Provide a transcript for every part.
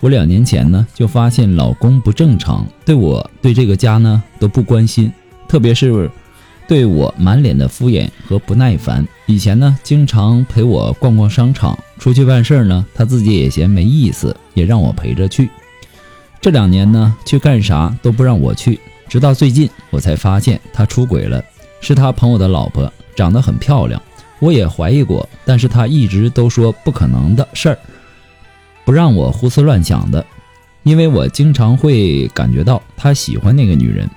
我两年前呢就发现老公不正常，对我对这个家呢都不关心，特别是对我满脸的敷衍和不耐烦。以前呢经常陪我逛逛商场，出去办事儿呢他自己也嫌没意思，也让我陪着去。这两年呢去干啥都不让我去，直到最近我才发现他出轨了，是他朋友的老婆，长得很漂亮。我也怀疑过，但是他一直都说不可能的事儿。不让我胡思乱想的，因为我经常会感觉到他喜欢那个女人。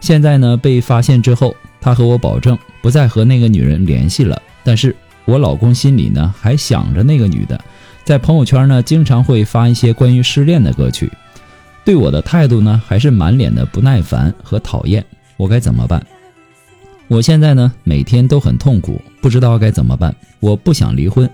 现在呢，被发现之后，他和我保证不再和那个女人联系了。但是我老公心里呢，还想着那个女的，在朋友圈呢，经常会发一些关于失恋的歌曲。对我的态度呢，还是满脸的不耐烦和讨厌。我该怎么办？我现在呢，每天都很痛苦，不知道该怎么办。我不想离婚，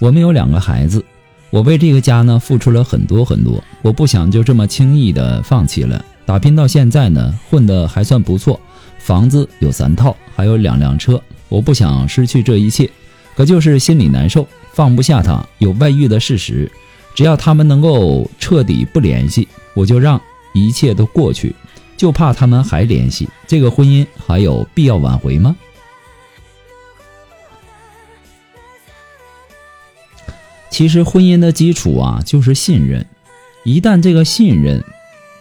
我们有两个孩子。我为这个家呢付出了很多很多，我不想就这么轻易的放弃了。打拼到现在呢，混得还算不错，房子有三套，还有两辆车。我不想失去这一切，可就是心里难受，放不下他有外遇的事实。只要他们能够彻底不联系，我就让一切都过去。就怕他们还联系，这个婚姻还有必要挽回吗？其实婚姻的基础啊，就是信任。一旦这个信任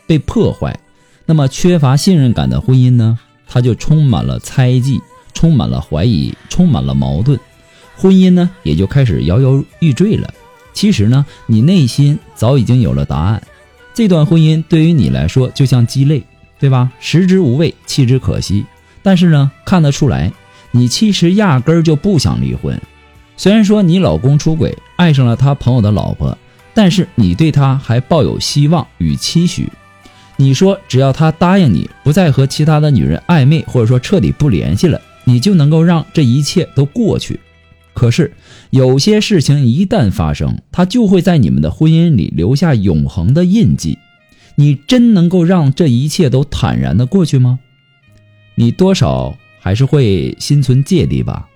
被破坏，那么缺乏信任感的婚姻呢，它就充满了猜忌，充满了怀疑，充满了矛盾，婚姻呢也就开始摇摇欲坠了。其实呢，你内心早已经有了答案。这段婚姻对于你来说就像鸡肋，对吧？食之无味，弃之可惜。但是呢，看得出来，你其实压根儿就不想离婚。虽然说你老公出轨，爱上了他朋友的老婆，但是你对他还抱有希望与期许。你说只要他答应你，不再和其他的女人暧昧，或者说彻底不联系了，你就能够让这一切都过去。可是有些事情一旦发生，它就会在你们的婚姻里留下永恒的印记。你真能够让这一切都坦然的过去吗？你多少还是会心存芥蒂吧。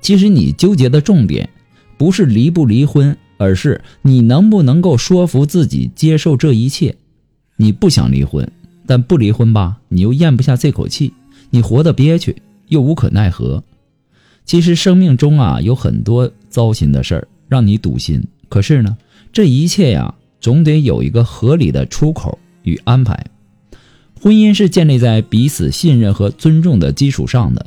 其实你纠结的重点，不是离不离婚，而是你能不能够说服自己接受这一切。你不想离婚，但不离婚吧，你又咽不下这口气，你活得憋屈，又无可奈何。其实生命中啊，有很多糟心的事儿让你堵心，可是呢，这一切呀，总得有一个合理的出口与安排。婚姻是建立在彼此信任和尊重的基础上的。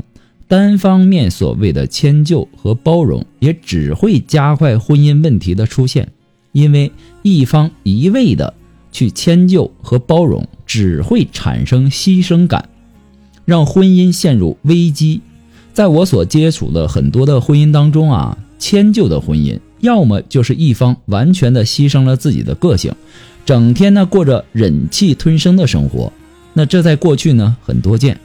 单方面所谓的迁就和包容，也只会加快婚姻问题的出现，因为一方一味的去迁就和包容，只会产生牺牲感，让婚姻陷入危机。在我所接触的很多的婚姻当中啊，迁就的婚姻，要么就是一方完全的牺牲了自己的个性，整天呢过着忍气吞声的生活，那这在过去呢很多见。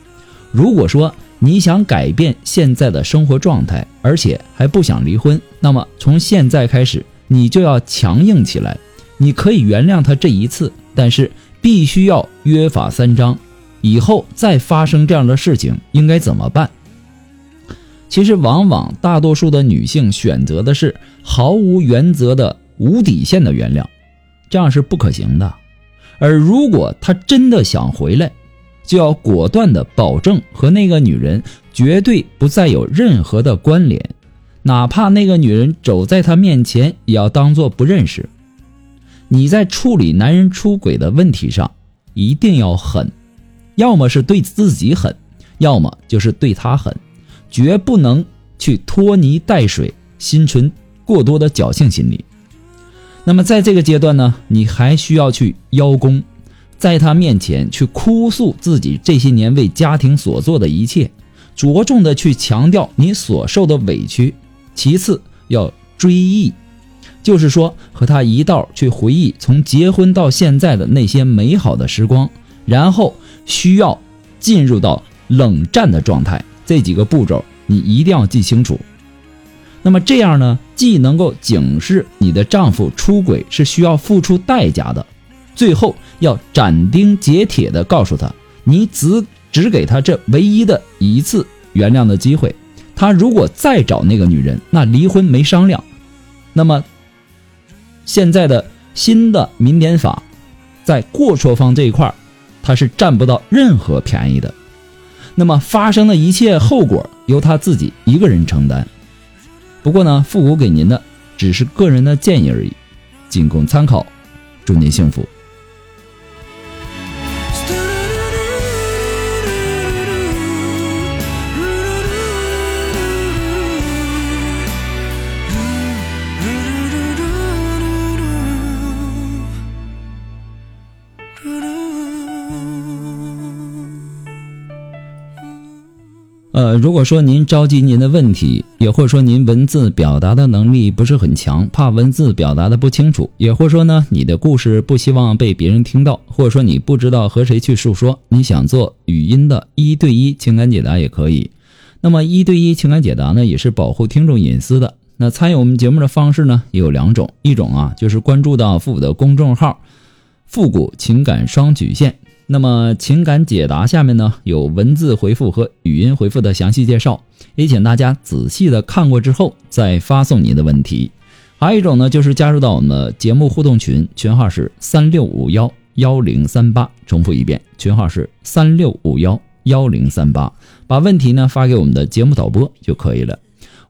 如果说，你想改变现在的生活状态，而且还不想离婚，那么从现在开始，你就要强硬起来。你可以原谅他这一次，但是必须要约法三章。以后再发生这样的事情，应该怎么办？其实，往往大多数的女性选择的是毫无原则的、无底线的原谅，这样是不可行的。而如果他真的想回来，就要果断的保证和那个女人绝对不再有任何的关联，哪怕那个女人走在他面前，也要当做不认识。你在处理男人出轨的问题上，一定要狠，要么是对自己狠，要么就是对他狠，绝不能去拖泥带水，心存过多的侥幸心理。那么在这个阶段呢，你还需要去邀功，在他面前去哭诉自己这些年为家庭所做的一切，着重的去强调你所受的委屈。其次要追忆，就是说和他一道去回忆从结婚到现在的那些美好的时光，然后需要进入到冷战的状态。这几个步骤你一定要记清楚。那么这样呢，既能够警示你的丈夫出轨是需要付出代价的，最后要斩钉截铁的告诉他，你只只给他这唯一的一次原谅的机会，他如果再找那个女人，那离婚没商量。那么现在的新的民典法，在过错方这一块他是占不到任何便宜的。那么发生的一切后果由他自己一个人承担。不过呢，复古给您的只是个人的建议而已，仅供参考。祝您幸福。如果说您着急您的问题，也或者说您文字表达的能力不是很强，怕文字表达的不清楚，也或者说呢，你的故事不希望被别人听到，或者说你不知道和谁去诉说，你想做语音的一对一情感解答也可以。那么一对一情感解答呢，也是保护听众隐私的。那参与我们节目的方式呢，也有两种，一种啊就是关注到复古的公众号“复古情感双曲线”。那么情感解答下面呢有文字回复和语音回复的详细介绍，也请大家仔细的看过之后再发送您的问题。还有一种呢就是加入到我们的节目互动群，群号是三六五幺幺零三八，重复一遍，群号是三六五幺幺零三八，把问题呢发给我们的节目导播就可以了。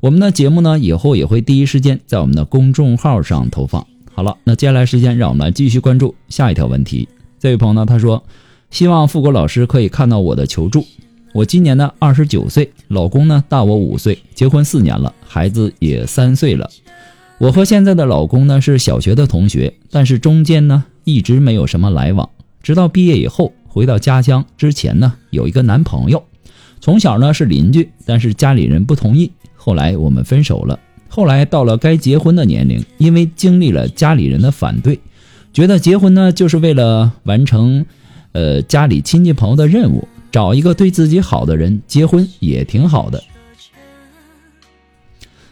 我们的节目呢以后也会第一时间在我们的公众号上投放。好了，那接下来时间让我们来继续关注下一条问题。这位朋友呢他说。希望富国老师可以看到我的求助。我今年呢二十九岁，老公呢大我五岁，结婚四年了，孩子也三岁了。我和现在的老公呢是小学的同学，但是中间呢一直没有什么来往。直到毕业以后回到家乡之前呢，有一个男朋友，从小呢是邻居，但是家里人不同意，后来我们分手了。后来到了该结婚的年龄，因为经历了家里人的反对，觉得结婚呢就是为了完成。呃，家里亲戚朋友的任务，找一个对自己好的人结婚也挺好的。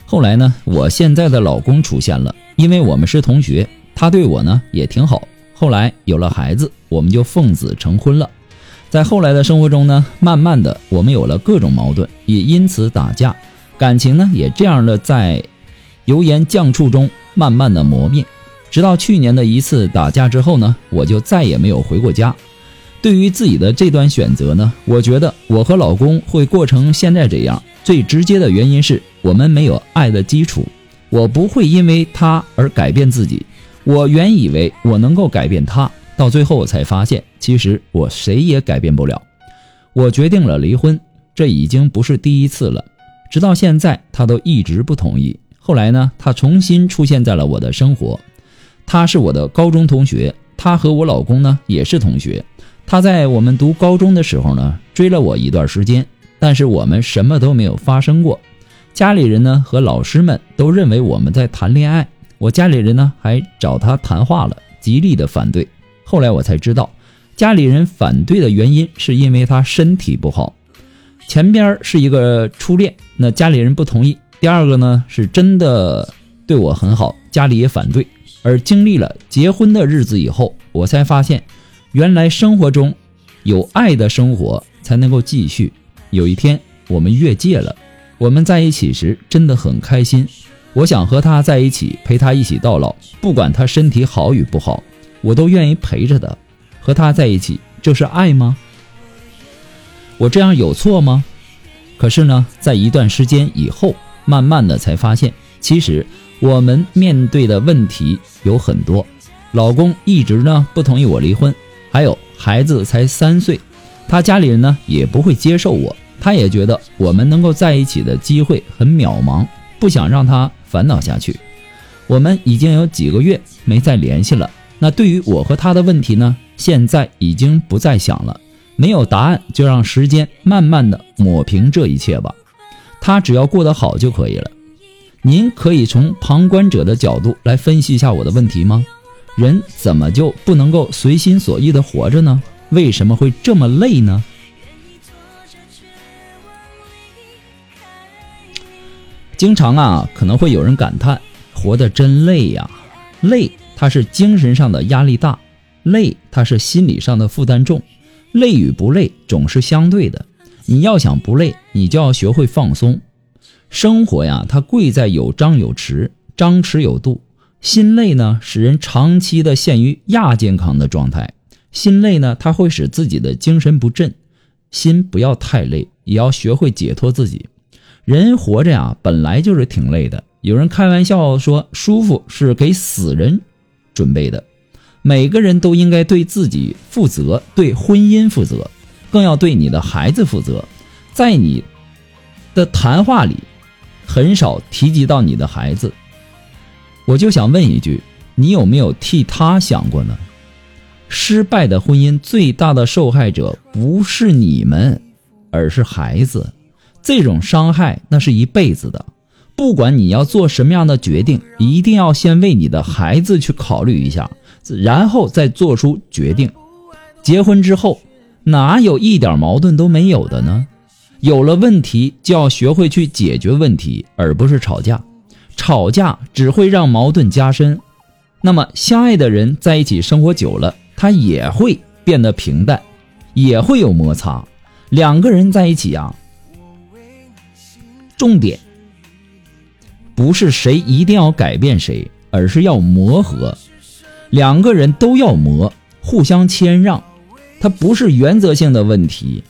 后来呢，我现在的老公出现了，因为我们是同学，他对我呢也挺好。后来有了孩子，我们就奉子成婚了。在后来的生活中呢，慢慢的我们有了各种矛盾，也因此打架，感情呢也这样的在油盐酱醋中慢慢的磨灭。直到去年的一次打架之后呢，我就再也没有回过家。对于自己的这段选择呢，我觉得我和老公会过成现在这样，最直接的原因是我们没有爱的基础。我不会因为他而改变自己。我原以为我能够改变他，到最后我才发现，其实我谁也改变不了。我决定了离婚，这已经不是第一次了。直到现在，他都一直不同意。后来呢，他重新出现在了我的生活。他是我的高中同学，他和我老公呢也是同学。他在我们读高中的时候呢，追了我一段时间，但是我们什么都没有发生过。家里人呢和老师们都认为我们在谈恋爱，我家里人呢还找他谈话了，极力的反对。后来我才知道，家里人反对的原因是因为他身体不好。前边是一个初恋，那家里人不同意；第二个呢是真的对我很好，家里也反对。而经历了结婚的日子以后，我才发现。原来生活中，有爱的生活才能够继续。有一天我们越界了，我们在一起时真的很开心。我想和他在一起，陪他一起到老，不管他身体好与不好，我都愿意陪着他。和他在一起，这是爱吗？我这样有错吗？可是呢，在一段时间以后，慢慢的才发现，其实我们面对的问题有很多。老公一直呢不同意我离婚，还有孩子才三岁，他家里人呢也不会接受我，他也觉得我们能够在一起的机会很渺茫，不想让他烦恼下去。我们已经有几个月没再联系了。那对于我和他的问题呢，现在已经不再想了，没有答案就让时间慢慢的抹平这一切吧。他只要过得好就可以了。您可以从旁观者的角度来分析一下我的问题吗？人怎么就不能够随心所欲的活着呢？为什么会这么累呢？经常啊，可能会有人感叹：活得真累呀！累，它是精神上的压力大；累，它是心理上的负担重。累与不累总是相对的。你要想不累，你就要学会放松。生活呀，它贵在有张有弛，张弛有度。心累呢，使人长期的陷于亚健康的状态。心累呢，它会使自己的精神不振。心不要太累，也要学会解脱自己。人活着呀，本来就是挺累的。有人开玩笑说，舒服是给死人准备的。每个人都应该对自己负责，对婚姻负责，更要对你的孩子负责。在你的谈话里，很少提及到你的孩子。我就想问一句，你有没有替他想过呢？失败的婚姻最大的受害者不是你们，而是孩子。这种伤害那是一辈子的。不管你要做什么样的决定，一定要先为你的孩子去考虑一下，然后再做出决定。结婚之后，哪有一点矛盾都没有的呢？有了问题就要学会去解决问题，而不是吵架。吵架只会让矛盾加深。那么，相爱的人在一起生活久了，他也会变得平淡，也会有摩擦。两个人在一起啊，重点不是谁一定要改变谁，而是要磨合。两个人都要磨，互相谦让。它不是原则性的问题，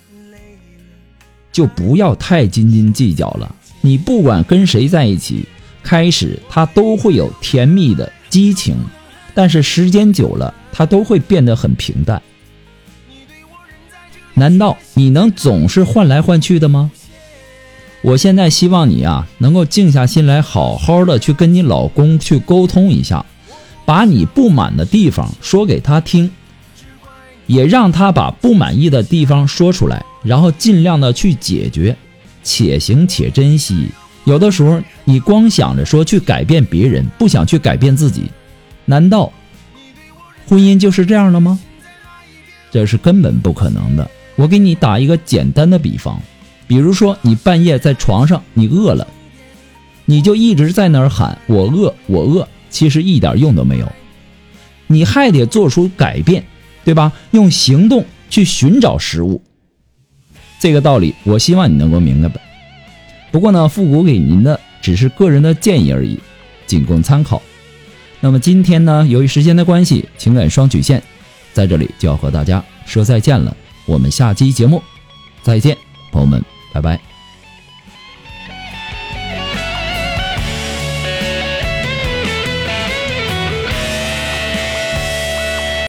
就不要太斤斤计较了。你不管跟谁在一起。开始，他都会有甜蜜的激情，但是时间久了，他都会变得很平淡。难道你能总是换来换去的吗？我现在希望你啊，能够静下心来，好好的去跟你老公去沟通一下，把你不满的地方说给他听，也让他把不满意的地方说出来，然后尽量的去解决，且行且珍惜。有的时候，你光想着说去改变别人，不想去改变自己，难道婚姻就是这样的吗？这是根本不可能的。我给你打一个简单的比方，比如说你半夜在床上，你饿了，你就一直在那儿喊“我饿，我饿”，其实一点用都没有。你还得做出改变，对吧？用行动去寻找食物。这个道理，我希望你能够明白吧。不过呢，复古给您的只是个人的建议而已，仅供参考。那么今天呢，由于时间的关系，情感双曲线在这里就要和大家说再见了。我们下期节目再见，朋友们，拜拜。